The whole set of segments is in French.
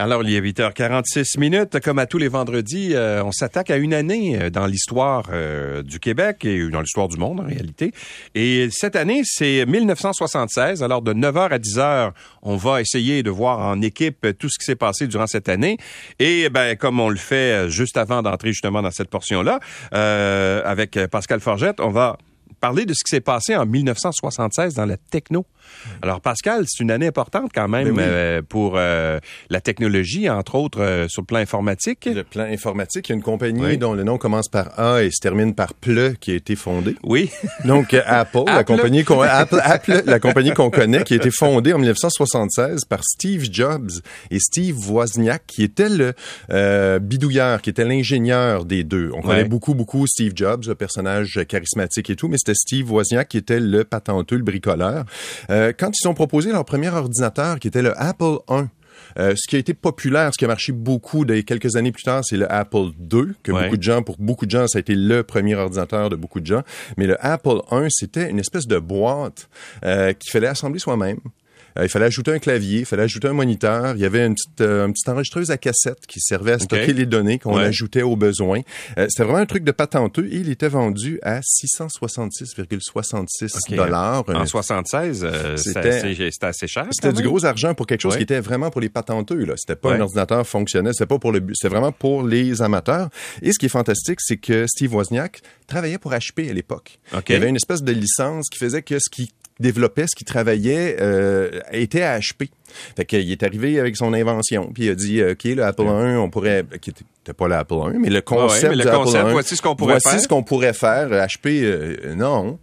Alors, il est 8h46 minutes. Comme à tous les vendredis, euh, on s'attaque à une année euh, dans l'histoire euh, du Québec et dans l'histoire du monde, en réalité. Et cette année, c'est 1976. Alors, de 9h à 10h, on va essayer de voir en équipe tout ce qui s'est passé durant cette année. Et ben, comme on le fait juste avant d'entrer justement dans cette portion-là, avec Pascal Forgette, on va parler de ce qui s'est passé en 1976 dans la techno. Alors, Pascal, c'est une année importante quand même Ben euh, pour euh, la technologie, entre autres euh, sur le plan informatique. Le plan informatique, il y a une compagnie Oui. dont le nom commence par A et se termine par PLE qui a été fondée. Oui. Donc euh, Apple, la Apple. compagnie qu'on Apple, Apple, la compagnie qu'on connaît, qui a été fondée en 1976 par Steve Jobs et Steve Wozniak, qui était le bidouilleur, qui était l'ingénieur des deux. On connaît beaucoup, beaucoup Steve Jobs, le personnage charismatique et tout, mais c'était Steve Wozniak qui était le patenteux, le bricoleur. Euh, quand ils ont proposé leur premier ordinateur, qui était le Apple I, euh, ce qui a été populaire, ce qui a marché beaucoup des quelques années plus tard, c'est le Apple II, que Ouais. beaucoup de gens, pour beaucoup de gens, ça a été le premier ordinateur de beaucoup de gens. Mais le Apple I, c'était une espèce de boîte euh, qu'il fallait assembler soi-même. Euh, il fallait ajouter un clavier, il fallait ajouter un moniteur. Il y avait une petite, euh, une petite enregistreuse à cassette qui servait à stocker les données qu'on Ouais. ajoutait aux besoins. Euh, c'était vraiment un truc de patenteux et il était vendu à 666,66 Ok. dollars. En 76, euh, C'était- assez cher. C'était du gros argent pour quelque chose Ouais. qui était vraiment pour les patenteux. Là, c'était pas Ouais. un ordinateur fonctionnel, c'était pas pour le but, c'était vraiment pour les amateurs. Et ce qui est fantastique, c'est que Steve Wozniak travaillait pour HP à l'époque. Il y avait une espèce de licence qui faisait que ce qu'il développait, ce qu'il travaillait, euh, était à HP. Fait qu'il est arrivé avec son invention, puis il a dit, OK, le Apple I, on pourrait, qui était pas l'Apple I, mais le concept mais le du Apple concept, voici ce qu'on pourrait voici faire. ce qu'on pourrait faire. HP, euh, non.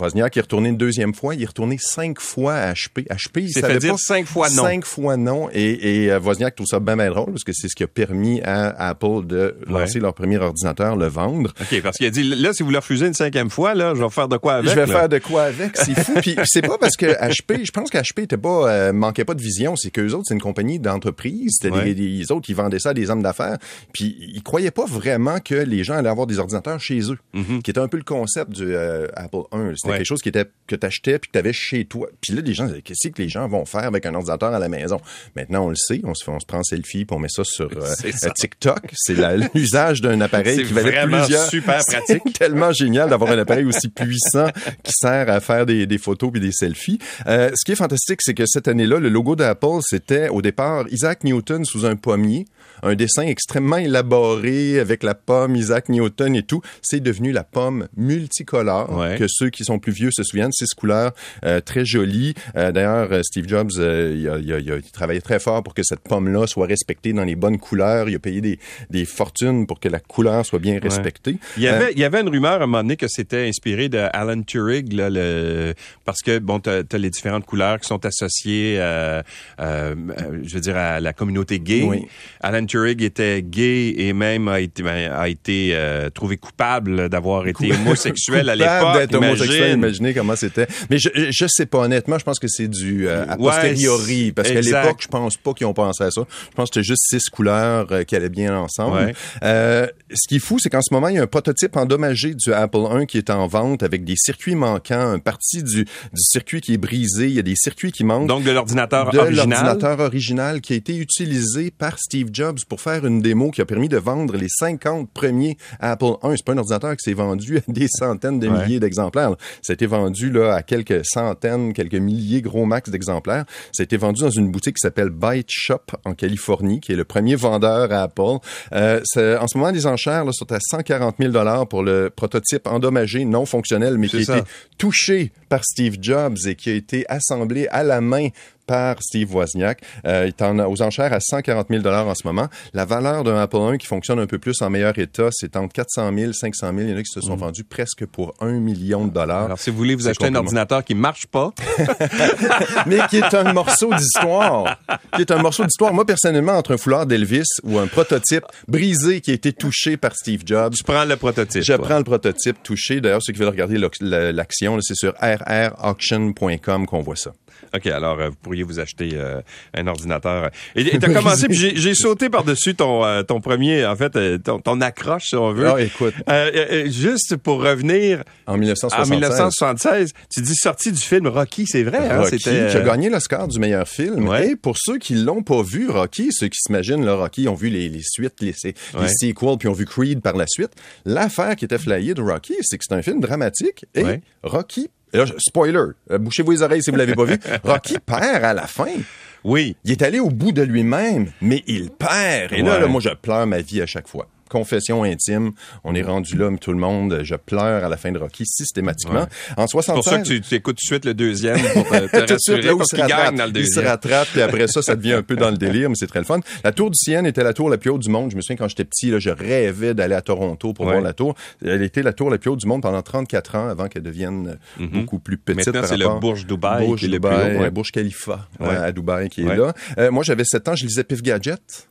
Wozniak est retourné une deuxième fois, il est retourné cinq fois à HP. HP, il savait fait dire pas- cinq fois non. Cinq fois non. Et, et euh, Wozniak trouve ça bien, bien drôle parce que c'est ce qui a permis à Apple de lancer Ouais. leur premier ordinateur, le vendre. OK, parce qu'il a dit, là, si vous le refusez une cinquième fois, là, je vais faire de quoi avec. je vais là? faire de quoi avec, c'est fou. Puis c'est pas parce que HP, je pense qu'HP était pas euh, manquait pas de vision, c'est qu'eux autres c'est une compagnie d'entreprise, c'était Ouais. des autres qui vendaient ça à des hommes d'affaires, puis ils croyaient pas vraiment que les gens allaient avoir des ordinateurs chez eux, qui était un peu le concept du euh, Apple I, c'était. Ouais. quelque chose qui était que t'achetais puis que t'avais chez toi. Puis là les gens disaient qu'est-ce que les gens vont faire avec un ordinateur à la maison? Maintenant on le sait, on se fait on se prend selfie puis on met ça sur euh, ça. euh, TikTok, c'est l'usage d'un appareil qui valait plusieurs super C'est pratique. tellement génial d'avoir un appareil aussi puissant qui sert à faire des, des photos puis des selfies. Euh, ce qui est fantastique, c'est que cette année-là, le logo d'Apple, c'était au départ Isaac Newton sous un pommier, un dessin extrêmement élaboré avec la pomme Isaac Newton et tout. C'est devenu la pomme multicolore Ouais. que ceux qui sont plus vieux se souviennent. Six couleurs euh, très jolies. Euh, D'ailleurs, euh, Steve Jobs, il, a, il a- il a- il travaillait très fort pour que cette pomme-là soit respectée dans les bonnes couleurs. Il a payé des, des fortunes pour que la couleur soit bien respectée. Il y, avait, il y avait une rumeur à un moment donné que c'était inspiré de Alan Turing, là, le, parce que bon, t'as as les différentes couleurs qui sont associées, euh, je veux dire, à la communauté gay. Oui. Alan Turing était gay et même a été, ben, a été euh, trouvé coupable d'avoir été homosexuel à l'époque. Imaginez comment c'était. Mais je, je sais pas, honnêtement, je pense que c'est du euh, a Ouais, posteriori. Parce qu'à l'époque, je pense pas qu'ils ont pensé à ça. Je pense que c'était juste six couleurs euh, qui allaient bien ensemble. Ouais. Euh, ce qui est fou, c'est qu'en ce moment, il y a un prototype endommagé du Apple I qui est en vente avec des circuits manquants, une partie du, du circuit qui est brisé, il y a des circuits qui manquent Donc de l'ordinateur de original. l'ordinateur original qui a été utilisé par Steve Jobs pour faire une démo qui a permis de vendre les 50 premiers Apple I. C'est pas un ordinateur qui s'est vendu à des centaines de Ouais. milliers d'exemplaires. Ça a été vendu là à quelques centaines, quelques milliers gros max d'exemplaires. Ça a été vendu dans une boutique qui s'appelle Byte Shop en Californie, qui est le premier vendeur à Apple. Euh, c'est- en ce moment, les enchères là, sont à 140 000 dollars pour le prototype endommagé, non fonctionnel, mais qui a été touché par Steve Jobs et qui a été assemblé à la main par Steve Wozniak. Euh, il est en, aux enchères à 140 000 en ce moment. La valeur d'un Apple I qui fonctionne un peu plus en meilleur état, c'est entre 400 000 500 000. Il y en a qui se sont vendus presque pour un million de dollars. Mm. Alors, si vous voulez vous acheter un ordinateur qui marche pas, mais qui est un morceau d'histoire. Qui est un morceau d'histoire. Moi, personnellement, entre un foulard d'Elvis ou un prototype brisé qui a été touché par Steve Jobs, tu prends le prototype. Je prends le prototype touché. D'ailleurs, ceux qui veulent regarder l'action, c'est sur rrauction.com qu'on voit ça. OK, alors euh, vous pourriez vous acheter euh, un ordinateur. Et t'as commencé, puis j'ai- sauté par-dessus ton, euh, ton premier, en fait, euh, ton, ton accroche, si on veut. Ah, écoute, juste pour revenir en en 1976. 1976, tu dis sortie du film Rocky, c'est vrai, hein? Rocky, qui a gagné l'Oscar du meilleur film. Ouais. Et pour ceux qui l'ont pas vu, Rocky, ceux qui s'imaginent le Rocky ont vu les, les suites, les, les Ouais. sequels, puis ont vu Creed par la suite. L'affaire qui était flyée de Rocky, c'est que c'est un film dramatique. Et Ouais. Rocky, là, spoiler, euh, bouchez-vous les oreilles si vous l'avez pas vu, Rocky perd à la fin. Oui. Il est allé au bout de lui-même, mais il perd. Et là, là, moi, je pleure ma vie à chaque fois. Confession intime, on est rendu là, mais tout le monde, je pleure à la fin de Rocky systématiquement. En C'est pour 76, ça que tu, tu écoutes tout de suite le deuxième pour te, te tout de suite, rassurer, là où parce il se qu'il rattrape, gagne dans le il se deuxième. rattrape, puis après ça, ça devient un peu dans le délire, mais c'est très le fun. La tour du Sienne était la tour la plus haute du monde. Je me souviens quand j'étais petit, là, je rêvais d'aller à Toronto pour Ouais. voir la tour. Elle était la tour la plus haute du monde pendant 34 ans avant qu'elle devienne euh, beaucoup plus petite. Mhm. Maintenant, c'est le Burj Dubaï Burj qui est le plus Dubaï, haut, ouais. Burj Khalifa euh, à Dubaï qui est là. Euh, moi, j'avais 7 ans, je lisais Pif Gadget.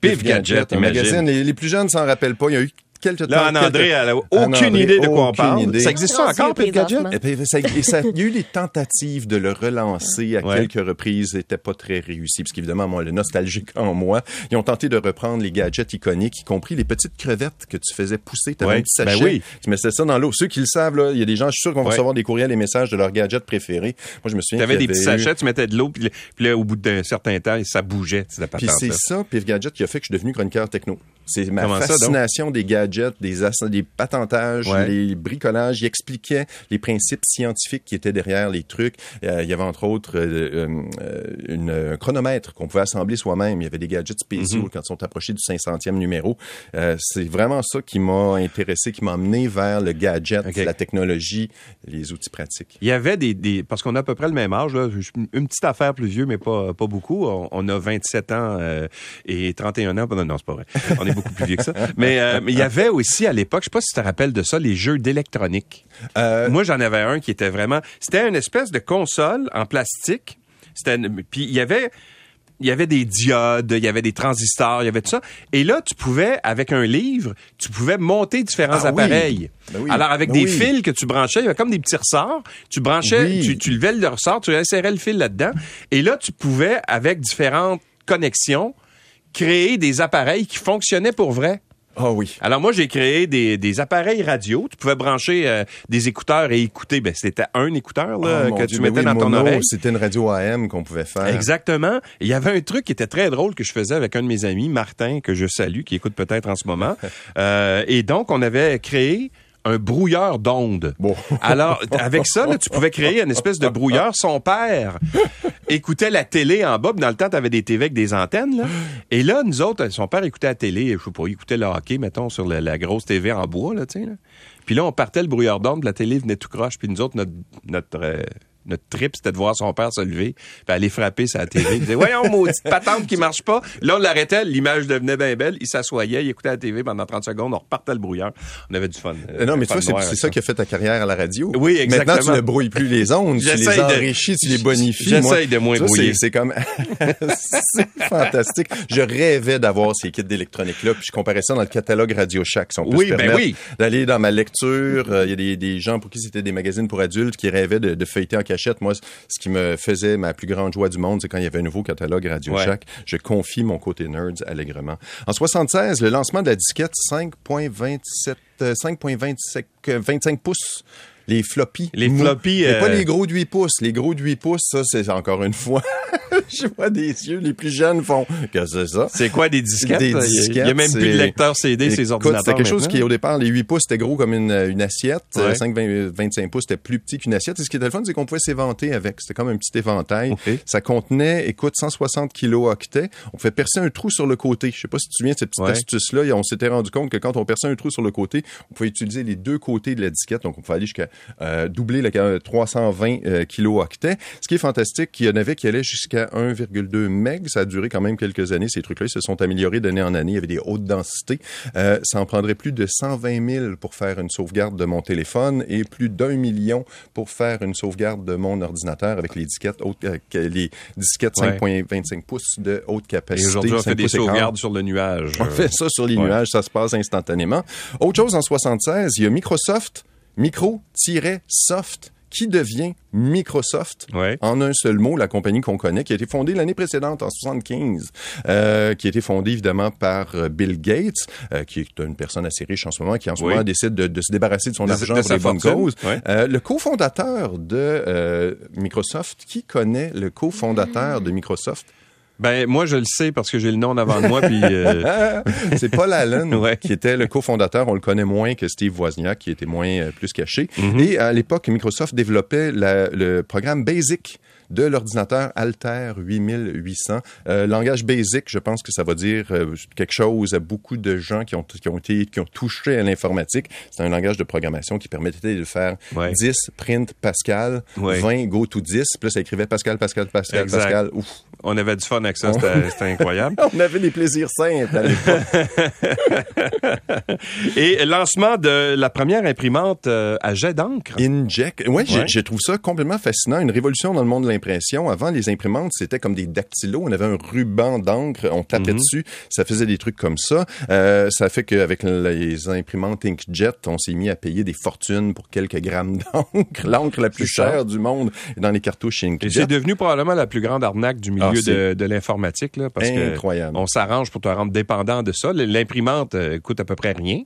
Pif Gadget, imagine. magazine. Les, les plus jeunes s'en rappellent pas. Il y a eu quelques Là, temps, Anne-André, quelques- elle a aucune idée de quoi on parle. idée. Ça existe ça encore, Pif Gadget? présentement. et puis, ça, et ça- il y a eu des tentatives de le relancer à Ouais. quelques reprises, c'était pas très réussi, parce qu'évidemment, moi, le nostalgique en moi, ils ont tenté de reprendre les gadgets iconiques, y compris les petites crevettes que tu faisais pousser, tu avais Ouais. un petit Ben sachet, oui. tu mettais ça dans l'eau. Ceux qui le savent, là, il y a des gens, je suis sûr qu'on va Ouais. recevoir des courriels et messages de leurs gadgets préférés. Moi, je me souviens Tu avais des petits eu- sachets, tu mettais de l'eau, puis, là, au bout d'un certain temps, ça bougeait, Puis c'est ça, Pif Gadget, qui a fait que je suis devenu chroniqueur techno. C'est ma Comment ça, fascination des gadgets, des, des patentages, Ouais. les bricolages. Il expliquait les principes scientifiques qui étaient derrière les trucs. Euh, il y avait entre autres euh, euh, une, un chronomètre qu'on pouvait assembler soi-même. Il y avait des gadgets spéciaux Mhm. quand ils sont approchés du 500e numéro. Euh, c'est vraiment ça qui m'a intéressé, qui m'a amené vers le gadget, la technologie, les outils pratiques. Il y avait des, des parce qu'on a à peu près le même âge, là, une petite affaire plus vieux, mais pas, pas beaucoup. On, on a 27 ans et 31 ans. Non, non, c'est pas vrai. On est beaucoup plus vieux que ça. Mais, mais il y avait aussi à l'époque, je sais pas si tu te rappelles de ça, les jeux d'électronique. Euh, Moi, j'en avais un qui était vraiment... C'était une espèce de console en plastique. C'était une- Puis il y avait... Il y avait des diodes, il y avait des transistors, il y avait tout ça. Et là, tu pouvais, avec un livre, tu pouvais monter différents Ah oui. appareils. Ben oui. Alors, avec Ben des oui. fils que tu branchais, il y avait comme des petits ressorts. Tu branchais, tu, tu levais le ressort, tu insérais le fil là-dedans. Et là, tu pouvais, avec différentes connexions, créer des appareils qui fonctionnaient pour vrai. Ah oui. Alors moi, j'ai créé des, des appareils radio. Tu pouvais brancher euh, des écouteurs et écouter. Ben, c'était un écouteur là, mon que Dieu, tu ben mettais oui, dans ton mono, oreille. C'était une radio AM qu'on pouvait faire. Exactement. Il y avait un truc qui était très drôle que je faisais avec un de mes amis, Martin, que je salue, qui écoute peut-être en ce moment. Euh, et donc, on avait créé un brouilleur d'ondes. Bon. Alors, avec ça, là, tu pouvais créer une espèce de brouilleur. Son père écoutait la télé en bas. puis Dans le temps, tu avais des TV avec des antennes. Là. Et là, nous autres, son père écoutait la télé. Je sais pas, il écoutait le hockey, mettons, sur la, la grosse TV en bois. Là, tu sais, là. Puis là, on partait le brouilleur d'ondes, puis la télé venait tout croche. Puis nous autres, notre, notre, euh, notre trip, c'était de voir son père se lever, puis aller frapper sa télé. Il disait, voyons, maudite patente qui marche pas. Là, on l'arrêtait, l'image devenait bien belle. Il s'assoyait, il écoutait la télé pendant 30 secondes, on repartait le brouilleur. On avait du fun. Euh, non, mais Fun toi, c'est ça qui a fait ta carrière à la radio. Oui, exactement. Maintenant, tu ne brouilles plus les ondes, tu les J'essaye de- enrichis, tu les bonifies. J'essaye de moins ça, brouiller. c'est- comme... c'est fantastique. Je rêvais d'avoir ces kits d'électronique-là, puis je comparais ça dans le catalogue Radio Shack. Si on peut Oui, se ben oui. D'aller dans ma lecture. Euh, Il y a des, des gens pour qui c'était des magazines pour adultes qui rêvaient de, de feuilleter en cachette. Moi, ce qui me faisait ma plus grande joie du monde, c'est quand il y avait un nouveau catalogue Radio Ouais. Shack. Je confie mon côté nerds allègrement. En 76, le lancement de la disquette 5.27, euh, 5.25 euh, 25 pouces. Les floppies. Les floppies, pas euh, les gros de 8 pouces. Les gros de 8 pouces, ça, c'est encore une fois. Je vois des yeux. Les plus jeunes font que c'est ça? C'est quoi des disquettes? Des Il y a- Il y a disquettes, même plus de lecteur CD, ces ordinateurs. C'était quelque chose qui, au départ, les 8 pouces, c'était gros comme une, une assiette. Ouais. Euh, 5, 20, 25 pouces, c'était plus petit qu'une assiette. Et ce qui était le fun, c'est qu'on pouvait s'éventer avec. C'était comme un petit éventail. Ça contenait, écoute, 160 kilo-octets. On pouvait percer un trou sur le côté. Je sais pas si tu te souviens de cette petite Ouais. astuce-là. Et On s'était rendu compte que quand on perçait un trou sur le côté, on pouvait utiliser les deux côtés de la disquette. Donc, on pouvait aller jusqu'à euh, doubler le euh, 320 euh, kilo-octets. Ce qui est fantastique, il y en avait qui allaient jusqu'à 1,2 meg. Ça a duré quand même quelques années. Ces trucs-là, ils se sont améliorés d'année en année. Il y avait des hautes densités. Euh, ça en prendrait plus de 120 000 pour faire une sauvegarde de mon téléphone et plus d'un million pour faire une sauvegarde de mon ordinateur avec les disquettes, haute, euh, les disquettes Ouais. 5.25 pouces de haute Et capacité. aujourd'hui, on 5 fait des et sauvegardes sur le nuage. On fait ça sur les Ouais. nuages, ça se passe instantanément. Autre chose, en 76, il y a Microsoft, micro-soft, qui devient Microsoft Ouais. en un seul mot, la compagnie qu'on connaît, qui a été fondée l'année précédente, en 75, euh, qui a été fondée évidemment par euh, Bill Gates, euh, qui est une personne assez riche en ce moment, qui en ce Oui. moment décide de, de se débarrasser de son De- argent de pour sa les bonnes causes. Ouais. Euh, le cofondateur de euh, Microsoft, qui connaît le cofondateur de Microsoft? Ben moi je le sais parce que j'ai le nom en avant de moi puis euh, C'est Paul Allen Ouais. qui était le cofondateur. On le connaît moins que Steve Wozniak, qui était moins euh, plus caché. Mhm. Et à l'époque, Microsoft développait la- le programme Basic de l'ordinateur Altair 8800. Euh, langage Basic, je pense que ça va dire euh, quelque chose à beaucoup de gens qui ont, qui ont été qui ont touché à l'informatique. C'est un langage de programmation qui permettait de faire Ouais. 10 print Pascal, Ouais. 20 go to 10. Puis là, ça écrivait Pascal, Pascal, Pascal, Exact. Pascal. Ouf. On avait du fun avec ça, c'était incroyable. On avait des plaisirs simples à l'époque. Et lancement de la première imprimante euh, à jet d'encre. Inject. J'ai- Ouais. je trouve ça complètement fascinant. Une révolution dans le monde de l'impression. Avant, les imprimantes, c'était comme des dactylos. On avait un ruban d'encre, on tapait Mhm. dessus. Ça faisait des trucs comme ça. Euh, ça fait qu'avec les imprimantes Inkjet, on s'est mis à payer des fortunes pour quelques grammes d'encre. L'encre la plus chère du monde dans les cartouches Et Inkjet. c'est devenu probablement la plus grande arnaque du milieu Ah, c'est de, de l'informatique, là, parce que on s'arrange pour te rendre dépendant de ça. L'imprimante euh, coûte à peu près rien.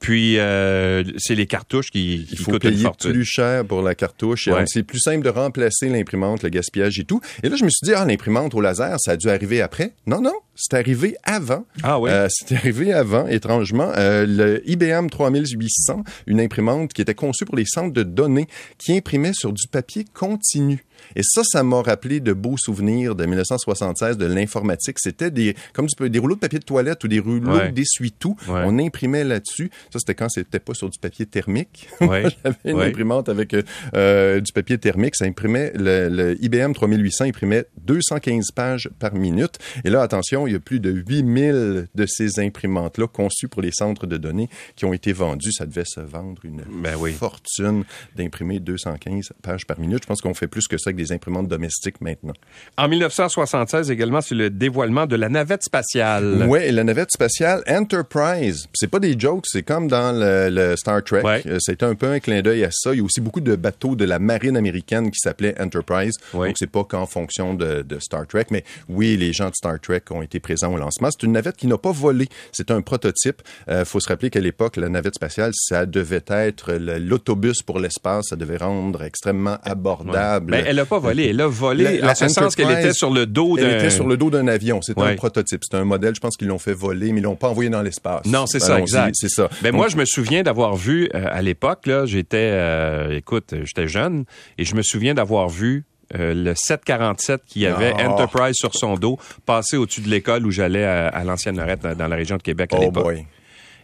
Puis euh, c'est les cartouches qui, qui Il faut coûtent une payer fortune. plus cher pour la cartouche. Ouais. C'est plus simple de remplacer l'imprimante, le gaspillage et tout. Et là, je me suis dit, ah, l'imprimante au laser, ça a dû arriver après. Non, non, c'est arrivé avant. Ah oui. Euh, c'est arrivé avant, étrangement. Euh, le IBM 3800, une imprimante qui était conçue pour les centres de données, qui imprimait sur du papier continu. Et ça, ça m'a rappelé de beaux souvenirs de 1976 de l'informatique. C'était des comme du, des rouleaux de papier de toilette ou des rouleaux Ouais. d'essuie-tout. Ouais. On imprimait là-dessus. Ça, c'était quand c'était pas sur du papier thermique. Ouais. J'avais une imprimante avec euh, euh, du papier thermique. Ça imprimait le, le IBM 3800 imprimait 215 pages par minute. Et là, attention, il y a plus de 8000 de ces imprimantes-là conçues pour les centres de données qui ont été vendues. Ça devait se vendre une Ben oui. fortune d'imprimer 215 pages par minute. Je pense qu'on fait plus que ça avec des imprimantes domestiques maintenant. En 1976 également, c'est le dévoilement de la navette spatiale. Et la navette spatiale Enterprise, c'est pas des jokes, c'est comme dans le, le Star Trek. Ouais. Euh, C'était un peu un clin d'œil à ça. Il y a aussi beaucoup de bateaux de la marine américaine qui s'appelaient Enterprise. Ouais. Donc c'est pas qu'en fonction de, de Star Trek, mais oui, les gens de Star Trek ont été présents au lancement. C'est une navette qui n'a pas volé. C'est un prototype. Euh, faut se rappeler qu'à l'époque, la navette spatiale, ça devait être l'autobus pour l'espace. Ça devait rendre extrêmement abordable. Ben, elle a pas volé, elle a volé La- la en ce sens qu'elle était sur le dos Elle d'un... était sur le dos d'un avion. C'était Ouais. un prototype. C'était un modèle, je pense qu'ils l'ont fait voler, mais ils l'ont pas envoyé dans l'espace. Non, c'est ça, exact. C'est ça. Ben Donc, moi, je me souviens d'avoir vu euh, à l'époque là, j'étais, euh, écoute, j'étais jeune et je me souviens d'avoir vu euh, le 747 qui avait Ah. Enterprise sur son dos passer au-dessus de l'école où j'allais à, à l'ancienne Lorette dans, dans la région de Québec à Oh l'époque.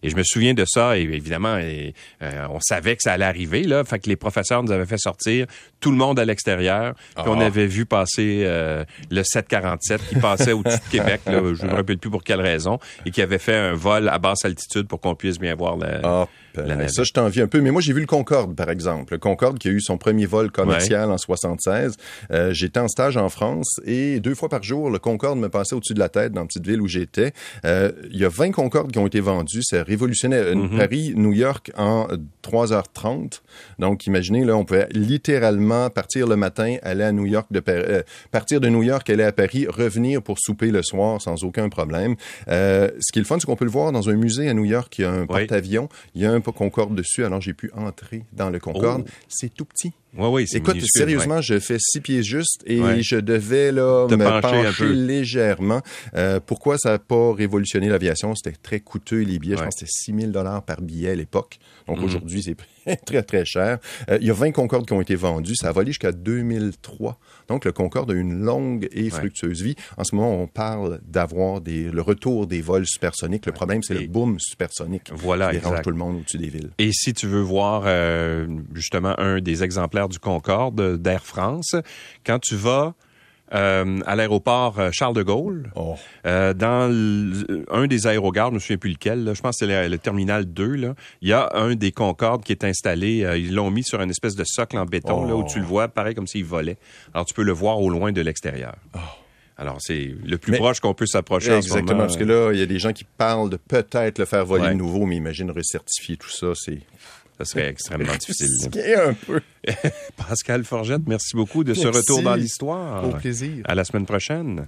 Et je me souviens de ça, et évidemment, et, euh, on savait que ça allait arriver, là. Fait que les professeurs nous avaient fait sortir tout le monde à l'extérieur. Puis on Ah. avait vu passer euh, le 747 qui passait au-dessus de Québec, là, je ne me rappelle plus pour quelle raison, et qui avait fait un vol à basse altitude pour qu'on puisse bien voir le... Ah, La navette. ça, je t'envie un peu. Mais moi, j'ai vu le Concorde, par exemple. Le Concorde qui a eu son premier vol commercial en 76. Euh, j'étais en stage en France et deux fois par jour, le Concorde me passait au-dessus de la tête dans la petite ville où j'étais. Euh, Il y a 20 Concorde qui ont été vendus. Ça révolutionnait euh, Mhm. Paris-New York en 3h30. Donc, imaginez, là, on pouvait littéralement partir le matin, aller à New York, de Par- euh, partir de New York, aller à Paris, revenir pour souper le soir sans aucun problème. Euh, ce qui est le fun, c'est qu'on peut le voir dans un musée à New York. Il y a un porte-avions. Il y a un Concorde dessus. Alors, j'ai pu entrer dans le Concorde. Oh. C'est tout petit. Ouais, oui, c'est Écoute, minuscule, sérieusement, je fais six pieds juste et Ouais. je devais là Te me pencher légèrement. Euh, pourquoi ça n'a pas révolutionné l'aviation? C'était très coûteux, les billets. Je pense que c'était 6 000 par billet à l'époque. Donc Mhm. aujourd'hui, c'est très, très cher. Euh, il y a 20 Concorde qui ont été vendus. Ça a volé jusqu'à 2003. Donc le Concorde a une longue et fructueuse vie. En ce moment, on parle d'avoir des, le retour des vols supersoniques. Le problème, c'est Et- le boom supersonique Voilà, qui dérange tout le monde au-dessus des villes. Et si tu veux voir euh, justement un des exemplaires du Concorde euh, d'Air France, quand tu vas euh, à l'aéroport euh, Charles de Gaulle, Oh. euh, dans un des aérogares, je ne me souviens plus lequel, là, je pense que c'est le, le terminal 2, là, il y a un des Concorde qui est installé, euh, ils l'ont mis sur une espèce de socle en béton, Oh. là, où tu le vois, pareil comme s'il volait. Alors tu peux le voir au loin de l'extérieur. Alors c'est le plus Mais- proche qu'on peut s'approcher en ce Exactement, parce que là, il y a des gens qui parlent de peut-être le faire voler Ouais. de nouveau, mais imagine recertifier tout ça, c'est Ce serait extrêmement difficile. Un peu. Pascal Forgette, merci beaucoup de ce retour dans l'histoire. Au plaisir. À la semaine prochaine.